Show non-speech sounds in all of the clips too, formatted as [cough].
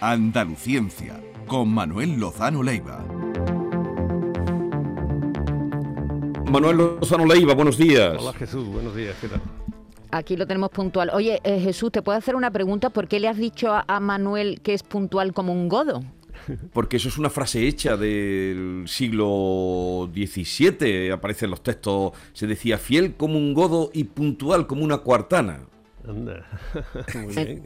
Andaluciencia, con Manuel Lozano Leiva. Manuel Lozano Leiva, buenos días. Hola Jesús, buenos días, ¿qué tal? Aquí lo tenemos puntual. Oye, eh, Jesús, ¿te puedo hacer una pregunta? ¿Por qué le has dicho a, a Manuel que es puntual como un godo? [laughs] Porque eso es una frase hecha del siglo XVII, aparece en los textos, se decía fiel como un godo y puntual como una cuartana. Anda. [laughs] Muy bien.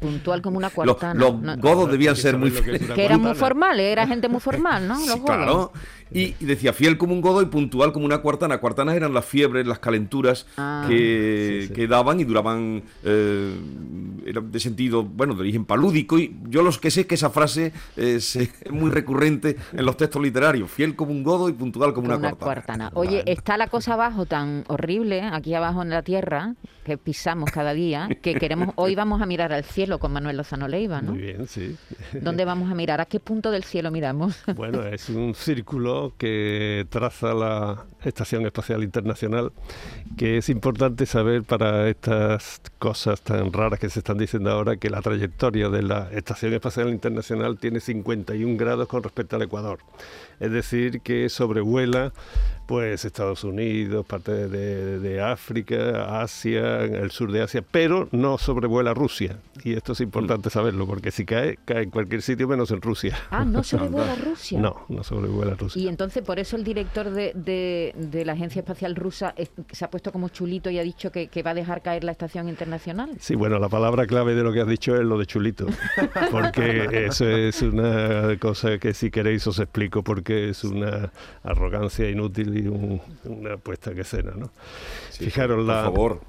puntual como una cuartana. los godos debían ser muy que que eran muy formales, era gente muy formal, ¿no? Los Sí, godos. claro. Y, y decía fiel como un godo y puntual como una cuartana. Cuartanas eran las fiebres, las calenturas Ah. que, Sí, sí. que daban y duraban, eh, eran de sentido, bueno, de origen palúdico. Y yo los que sé es que esa frase [laughs] es, eh, muy recurrente en los textos literarios. Fiel como un godo y puntual como Como una, una cuartana. cuartana. Oye, Vale. está la cosa abajo tan horrible, aquí abajo en la tierra, que pisamos cada día, que queremos, [laughs] hoy vamos a mirar al cielo con Manuel Lozano Leiva, ¿no? Muy bien, sí. ¿Dónde vamos a mirar? ¿A qué punto del cielo miramos? [laughs] Bueno, es un círculo que traza la Estación Espacial Internacional, que es importante saber para estas cosas tan raras que se están diciendo ahora, que la trayectoria de la Estación Espacial Internacional tiene 51 grados con respecto al Ecuador. Es decir, que sobrevuela pues Estados Unidos, parte de, de África, Asia, el sur de Asia, pero no sobrevuela Rusia. Y esto es importante saberlo, porque si cae, cae en cualquier sitio menos en Rusia. Ah, [laughs] no sobrevuela Rusia. No, no sobrevuela Rusia. Y entonces por eso el director de, de- de la Agencia Espacial Rusa es- se ha puesto como chulito y ha dicho que, que va a dejar caer la estación internacional. Sí, bueno, la palabra clave de lo que has dicho es lo de chulito, porque eso es una cosa que si queréis os explico porque es una arrogancia inútil y un- una puesta que escena, ¿no? Sí, Fijaros, por la, favor.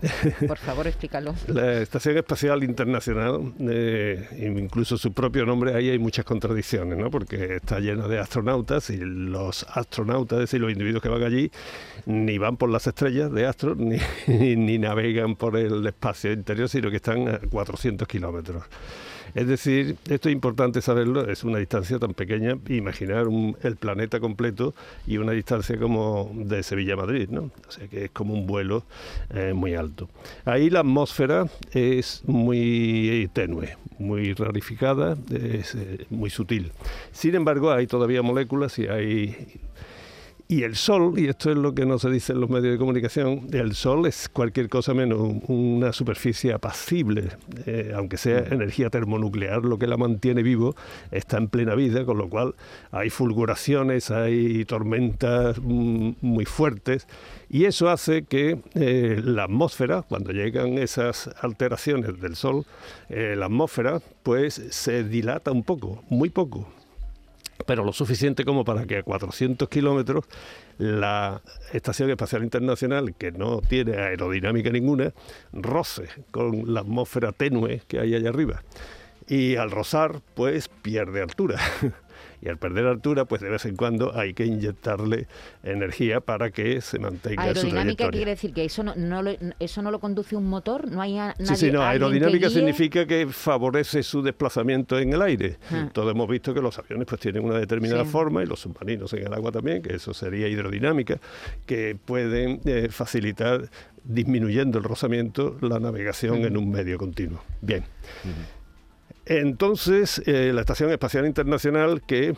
Por favor, explícalo. la Estación Espacial Internacional, eh, incluso su propio nombre, ahí hay muchas contradicciones, ¿no? Porque está llena de astronautas y los astronautas, es decir, los individuos que van allí, ni van por las estrellas de astros, [laughs] ni, ni navegan por el espacio interior, sino que están a 400 kilómetros. Es decir, esto es importante saberlo, es una distancia tan pequeña, imaginar un- el planeta completo y una distancia como de Sevilla a Madrid, ¿no? O sea que es como un vuelo eh, muy alto. Ahí la atmósfera es muy tenue, muy rarificada, es eh, muy sutil. Sin embargo, hay todavía moléculas y hay y el Sol, y esto es lo que no se dice en los medios de comunicación, el Sol es cualquier cosa menos un- una superficie apacible, eh, aunque sea energía termonuclear lo que la mantiene vivo, está en plena vida, con lo cual hay fulguraciones, hay tormentas mm, muy fuertes, y eso hace que eh, la atmósfera, cuando llegan esas alteraciones del Sol, eh, la atmósfera pues se dilata un poco, muy poco, pero lo suficiente como para que a 400 kilómetros la Estación Espacial Internacional, que no tiene aerodinámica ninguna, roce con la atmósfera tenue que hay allá arriba. Y al rozar, pues pierde altura. [laughs] Y al perder altura, pues de vez en cuando hay que inyectarle energía para que se mantenga su Aerodinámica trayectoria. quiere decir que eso no, no lo, eso no lo conduce un motor, no hay a- nadie, Sí, sí, no, que aerodinámica significa que favorece su desplazamiento en el aire. Ah. Todos hemos visto que los aviones pues tienen una determinada Sí. forma y los submarinos en el agua también, que eso sería hidrodinámica, que pueden eh, facilitar disminuyendo el rozamiento la navegación en un medio continuo. Bien. Entonces, eh, la Estación Espacial Internacional que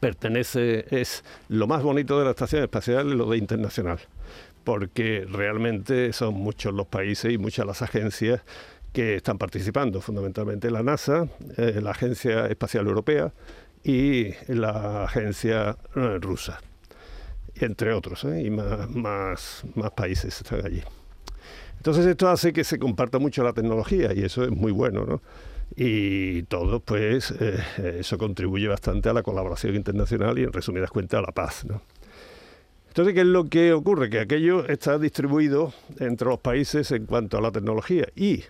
pertenece, es lo más bonito de la Estación Espacial, es lo de internacional, porque realmente son muchos los países y muchas las agencias que están participando, fundamentalmente la NASA, eh, la Agencia Espacial Europea y la Agencia eh, Rusa, entre otros, y más, más, más países están allí. Entonces esto hace que se comparta mucho la tecnología y eso es muy bueno, ¿no? Y todo, pues, eh, eso contribuye bastante a la colaboración internacional y, en resumidas cuentas, a la paz, ¿no? Entonces, ¿qué es lo que ocurre? Que aquello está distribuido entre los países en cuanto a la tecnología y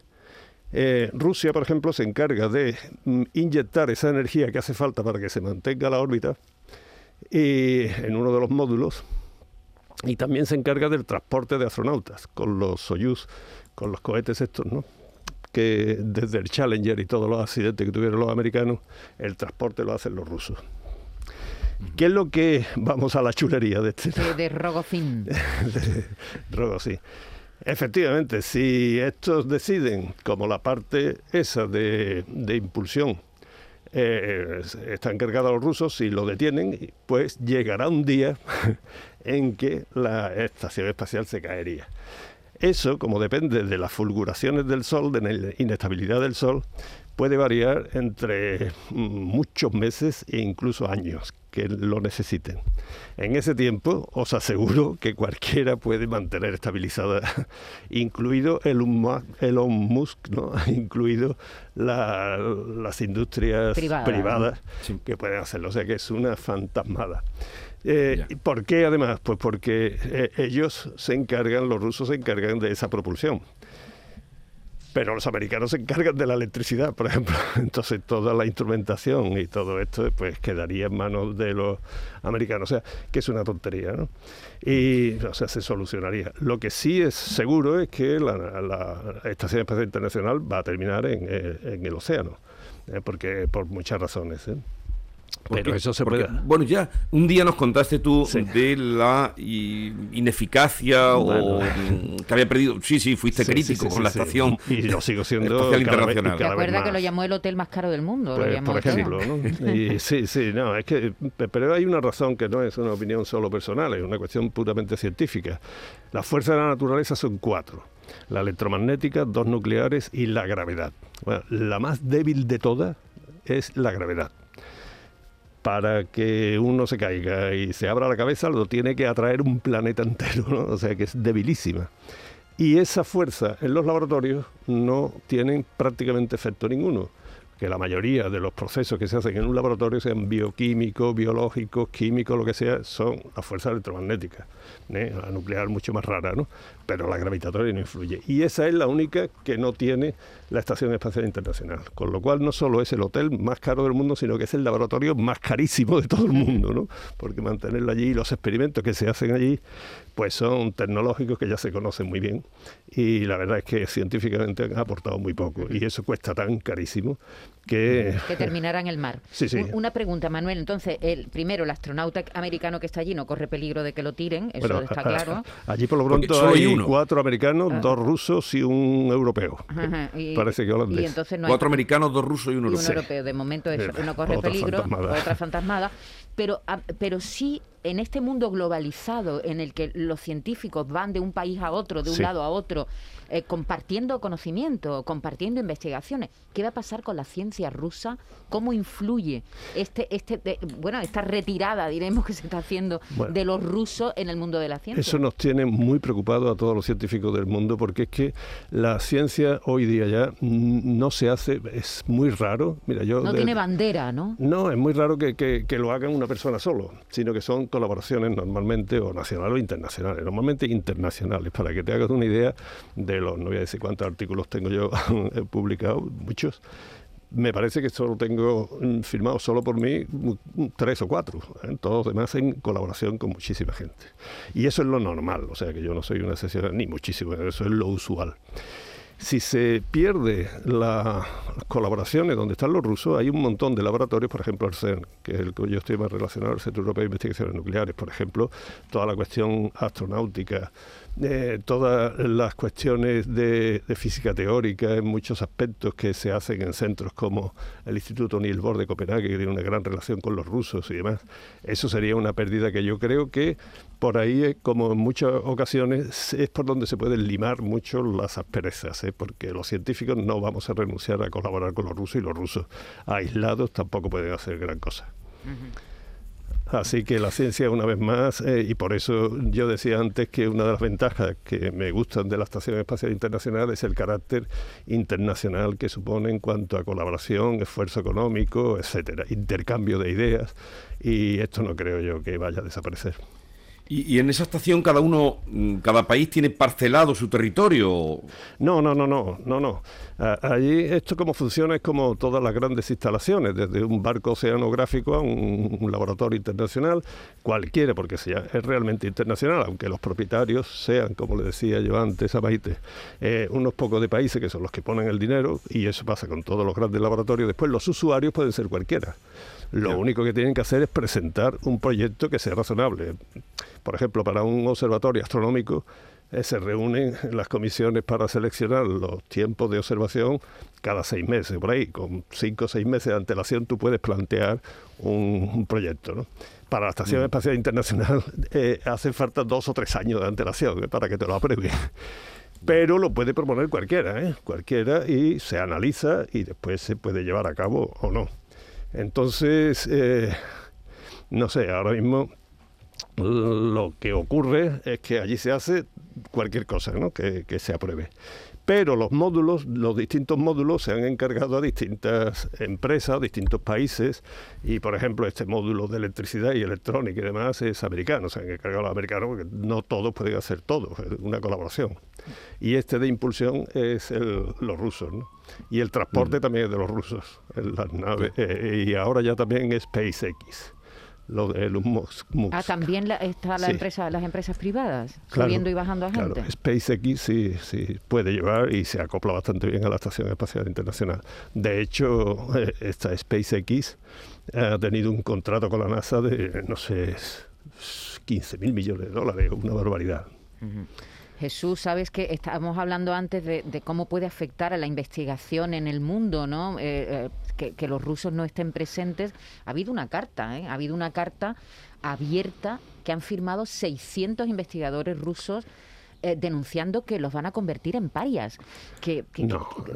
eh, Rusia, por ejemplo, se encarga de mm, inyectar esa energía que hace falta para que se mantenga la órbita en uno de los módulos y también se encarga del transporte de astronautas con los Soyuz, con los cohetes estos, ¿no? Que desde el Challenger y todos los accidentes que tuvieron los americanos, el transporte lo hacen los rusos. ¿Qué es lo que vamos a la chulería de este De, de Rogozín. [laughs] de Rogo, sí. Efectivamente, si estos deciden, como la parte esa de, de impulsión, eh, está encargado a los rusos, si lo detienen, pues llegará un día [laughs] en que la estación espacial se caería. Eso, como depende de las fulguraciones del Sol, de la inestabilidad del Sol, puede variar entre mm, muchos meses e incluso años que lo necesiten. En ese tiempo os aseguro que cualquiera puede mantener estabilizada, [laughs] incluido Elon Musk, ¿no? [laughs] incluido las industrias privadas que pueden hacerlo. O sea que es una fantasmada. Eh, ¿Por qué además? Pues porque eh, ellos se encargan, los rusos se encargan de esa propulsión pero los americanos se encargan de la electricidad, por ejemplo. [laughs] Entonces toda la instrumentación y todo esto pues quedaría en manos de los americanos. O sea, que es una tontería, ¿no? Y, o sea, se solucionaría. Lo que sí es seguro es que la, Estación Espacial Internacional va a terminar en, eh, el océano, eh, porque por muchas razones. ¿eh? Pero eso se puede. Bueno, ya un día nos contaste tú de la ineficacia o que había perdido. Sí, sí, fuiste crítico con la estación. Y yo sigo siendo internacional. ¿Te acuerdas que lo llamó el hotel más caro del mundo? Pues, por ejemplo, ¿no? [laughs] Y, sí, sí, no, es que. Pero hay una razón que no es una opinión solo personal, es una cuestión puramente científica. Las fuerzas de la naturaleza son cuatro la electromagnética, dos nucleares y la gravedad. Bueno, la más débil de todas es la gravedad para que uno se caiga y se abra la cabeza, lo tiene que atraer un planeta entero, ¿no? o sea que es debilísima. Y esa fuerza en los laboratorios no tienen prácticamente efecto ninguno que la mayoría de los procesos que se hacen en un laboratorio, sean bioquímicos, biológicos, químicos, lo que sea, son las fuerzas electromagnéticas. ¿eh? La nuclear mucho más rara, ¿no? Pero la gravitatoria no influye. Y esa es la única que no tiene la Estación Espacial Internacional. Con lo cual no solo es el hotel más caro del mundo, sino que es el laboratorio más carísimo de todo el mundo, ¿no? Porque mantenerlo allí, los experimentos que se hacen allí, pues son tecnológicos que ya se conocen muy bien. Y la verdad es que científicamente han aportado muy poco. Y eso cuesta tan carísimo que... Que terminara en el mar. [laughs] Sí, sí. Una pregunta, Manuel. Entonces, el primero, el astronauta americano que está allí no corre peligro de que lo tiren, eso está [laughs] claro. allí por lo pronto hay, cuatro americanos, ah. dos rusos y un europeo. Parece que holandés. cuatro americanos, dos rusos y un europeo. Y un europeo. De momento eso, no corre peligro, otra fantasmada. Pero, ah, pero sí en este mundo globalizado en el que los científicos van de un país a otro, de un lado a otro, eh, compartiendo conocimiento, compartiendo investigaciones. ¿Qué va a pasar con la ciencia rusa? ¿Cómo influye este, este, bueno, esta retirada, diremos, que se está haciendo de los rusos en el mundo de la ciencia? Eso nos tiene muy preocupados a todos los científicos del mundo porque es que la ciencia hoy día ya no se hace, es muy raro. Mira, yo no tiene bandera, ¿no? No, es muy raro que, que, lo hagan una persona solo, sino que son colaboraciones normalmente o nacionales o internacionales, normalmente internacionales, para que te hagas una idea de no voy a decir cuántos artículos tengo yo [laughs] publicado, muchos, me parece que solo tengo mm, firmado solo por mí mm, tres o cuatro, ¿eh? todos demás en colaboración con muchísima gente. Y eso es lo normal, o sea que yo no soy una excepción, ni muchísimo, eso es lo usual. Si se pierde las colaboraciones donde están los rusos, hay un montón de laboratorios, por ejemplo el CERN, que es el que yo estoy más relacionado, el Centro Europeo de Investigaciones Nucleares, por ejemplo, toda la cuestión astronáutica, eh, todas las cuestiones de, física teórica en muchos aspectos que se hacen en centros como el Instituto Niels Bohr de Copenhague, que tiene una gran relación con los rusos y demás. Eso sería una pérdida que yo creo que por ahí, como en muchas ocasiones, es por donde se pueden limar mucho las asperezas, porque los científicos no vamos a renunciar a colaborar con los rusos y los rusos aislados tampoco pueden hacer gran cosa. Así que la ciencia, una vez más, eh, y por eso yo decía antes que una de las ventajas que me gustan de la Estación Espacial Internacional es el carácter internacional que supone en cuanto a colaboración, esfuerzo económico, etcétera, intercambio de ideas, y esto no creo yo que vaya a desaparecer. Y, en esa estación cada uno, mm, cada país tiene parcelado su territorio. No, no, no, no, no, no. Allí esto como funciona es como todas las grandes instalaciones, desde un barco oceanográfico a un, laboratorio internacional, cualquiera, porque sea, es realmente internacional, aunque los propietarios sean, como le decía yo antes a Maite, eh, unos pocos de países que son los que ponen el dinero, y eso pasa con todos los grandes laboratorios. Después los usuarios pueden ser cualquiera. Lo único que tienen que hacer es presentar un proyecto que sea razonable. Por ejemplo, para un observatorio astronómico, eh, se reúnen las comisiones para seleccionar los tiempos de observación cada seis meses, por ahí, con cinco o seis meses de antelación tú puedes plantear un, proyecto. ¿no? Para la Estación mm. Espacial Internacional [laughs] eh, hace falta dos o tres años de antelación eh, para que te lo aprueben. Pero lo puede proponer cualquiera, ¿eh? cualquiera, y se analiza y después se puede llevar a cabo o no. Entonces, no sé, ahora mismo lo que ocurre es que allí se hace cualquier cosa ¿no? que, se apruebe. Pero los módulos, los distintos módulos se han encargado a distintas empresas, distintos países, y por ejemplo este módulo de electricidad y electrónica y demás es americano, se han encargado los americanos porque no todos pueden hacer todo, es una colaboración. Y este de impulsión es los rusos, ¿no? Y el transporte mm. también es de los rusos, las naves, eh, y ahora ya también SpaceX lo de los [laughs] Ah, también la, está la empresa, las empresas privadas, subiendo y bajando a gente. Claro, SpaceX sí, sí puede llevar y se acopla bastante bien a la Estación Espacial Internacional. De hecho, [laughs] eh, esta SpaceX ha tenido un contrato con la NASA de, no sé, 15 mil millones de dólares, una barbaridad. Jesús, sabes que estábamos hablando antes de, cómo puede afectar a la investigación en el mundo, ¿no? Eh, eh, que, los rusos no estén presentes. Ha habido una carta, ¿eh? Ha habido una carta abierta que han firmado 600 investigadores rusos eh, denunciando que los van a convertir en parias. Que,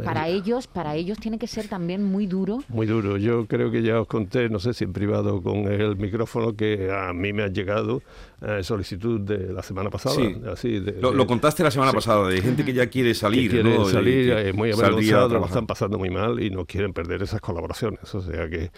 para eh, ellos, para ellos tiene que ser también muy duro. Muy duro. Yo creo que ya os conté, no sé si en privado con el micrófono, que a mí me ha llegado eh, solicitud de la semana pasada. Así lo, contaste la semana pasada, de gente que ya quiere salir. Que quiere salir, muy avergonzados, lo están pasando muy mal y no quieren perder esas colaboraciones. O sea que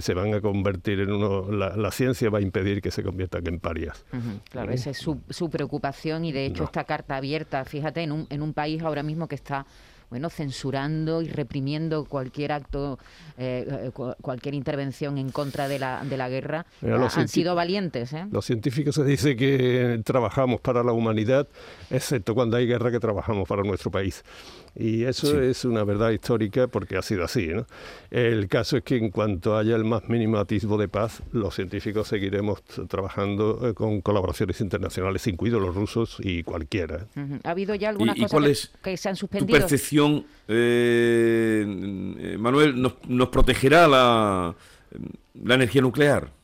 se van a convertir en uno. La, ciencia va a impedir que se conviertan en parias. Claro, esa es su, su preocupación y de hecho esta carta abierta, fíjate, en un, en un país ahora mismo que está bueno, censurando y reprimiendo cualquier acto, eh, eh, cualquier intervención en contra de la, de la guerra, han sido valientes. ¿eh? Los científicos se dice que trabajamos para la humanidad, excepto cuando hay guerra que trabajamos para nuestro país. Y eso es una verdad histórica porque ha sido así. ¿no? El caso es que en cuanto haya el más mínimo atisbo de paz, los científicos seguiremos trabajando eh, con colaboraciones internacionales, incluidos los rusos y cualquiera. ¿Ha habido ya algunas cosas que, se han suspendido? Tu percepción, eh, Manuel, nos, nos protegerá la, la energía nuclear?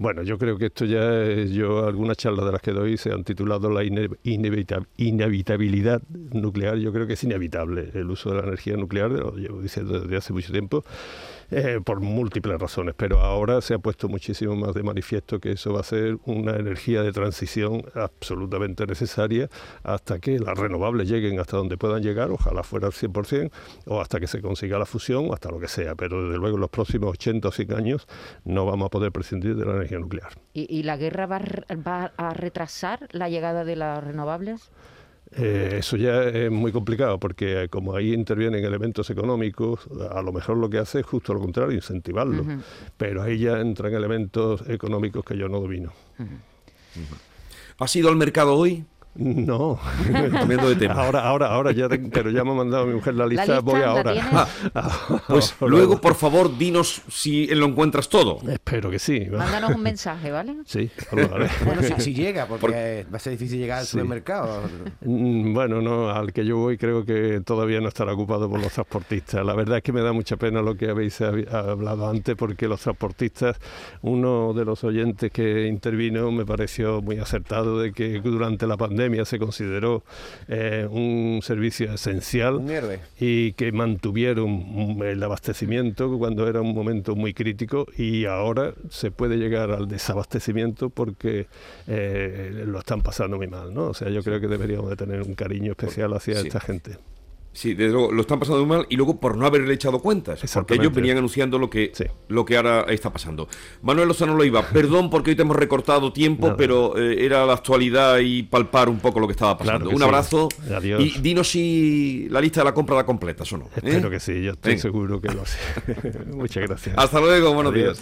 Bueno, yo creo que esto ya, yo algunas charlas de las que doy se han titulado la inevitabilidad nuclear. Yo creo que es inevitable el uso de la energía nuclear, lo llevo diciendo desde hace mucho tiempo. Eh, por múltiples razones, pero ahora se ha puesto muchísimo más de manifiesto que eso va a ser una energía de transición absolutamente necesaria hasta que las renovables lleguen hasta donde puedan llegar, ojalá fuera al 100%, o hasta que se consiga la fusión, o hasta lo que sea, pero desde luego en los próximos 80 o 100 años no vamos a poder prescindir de la energía nuclear. ¿Y, la guerra va a retrasar la llegada de las renovables? Eh, eso ya es muy complicado porque como ahí intervienen elementos económicos, a lo mejor lo que hace es justo lo contrario, incentivarlo. Pero ahí ya entran elementos económicos que yo no domino. ¿Ha sido al mercado hoy? No, [laughs] cambiando de tema. Ahora, ahora, ahora, ya pero ya me ha mandado mi mujer la lista, voy ahora. [laughs] Ah, pues luego, por favor, dinos si lo encuentras todo. Espero que sí. Mándanos un mensaje, ¿vale? Sí, vale. [laughs] bueno, si, llega, porque va a ser difícil llegar al supermercado. Mm, bueno, no, al que yo voy creo que todavía no estará ocupado por los transportistas. La verdad es que me da mucha pena lo que habéis hablado antes, porque los transportistas, uno de los oyentes que intervino me pareció muy acertado de que durante la pandemia se consideró eh, un servicio esencial y que mantuvieron el abastecimiento cuando era un momento muy crítico y ahora se puede llegar al desabastecimiento porque eh, lo están pasando muy mal, ¿no? O sea, yo creo que deberíamos de tener un cariño especial hacia esta gente. Sí, lo están pasando muy mal y luego por no haberle echado cuentas, porque ellos venían anunciando lo que, lo que ahora está pasando. Manuel Lozano lo iba, perdón porque hoy te hemos recortado tiempo, pero eh, era la actualidad y palpar un poco lo que estaba pasando. un abrazo y dinos si la lista de la compra la completas o no. Espero ¿eh? que sí, yo estoy seguro que lo sé. [laughs] Muchas gracias. Hasta luego, buenos días.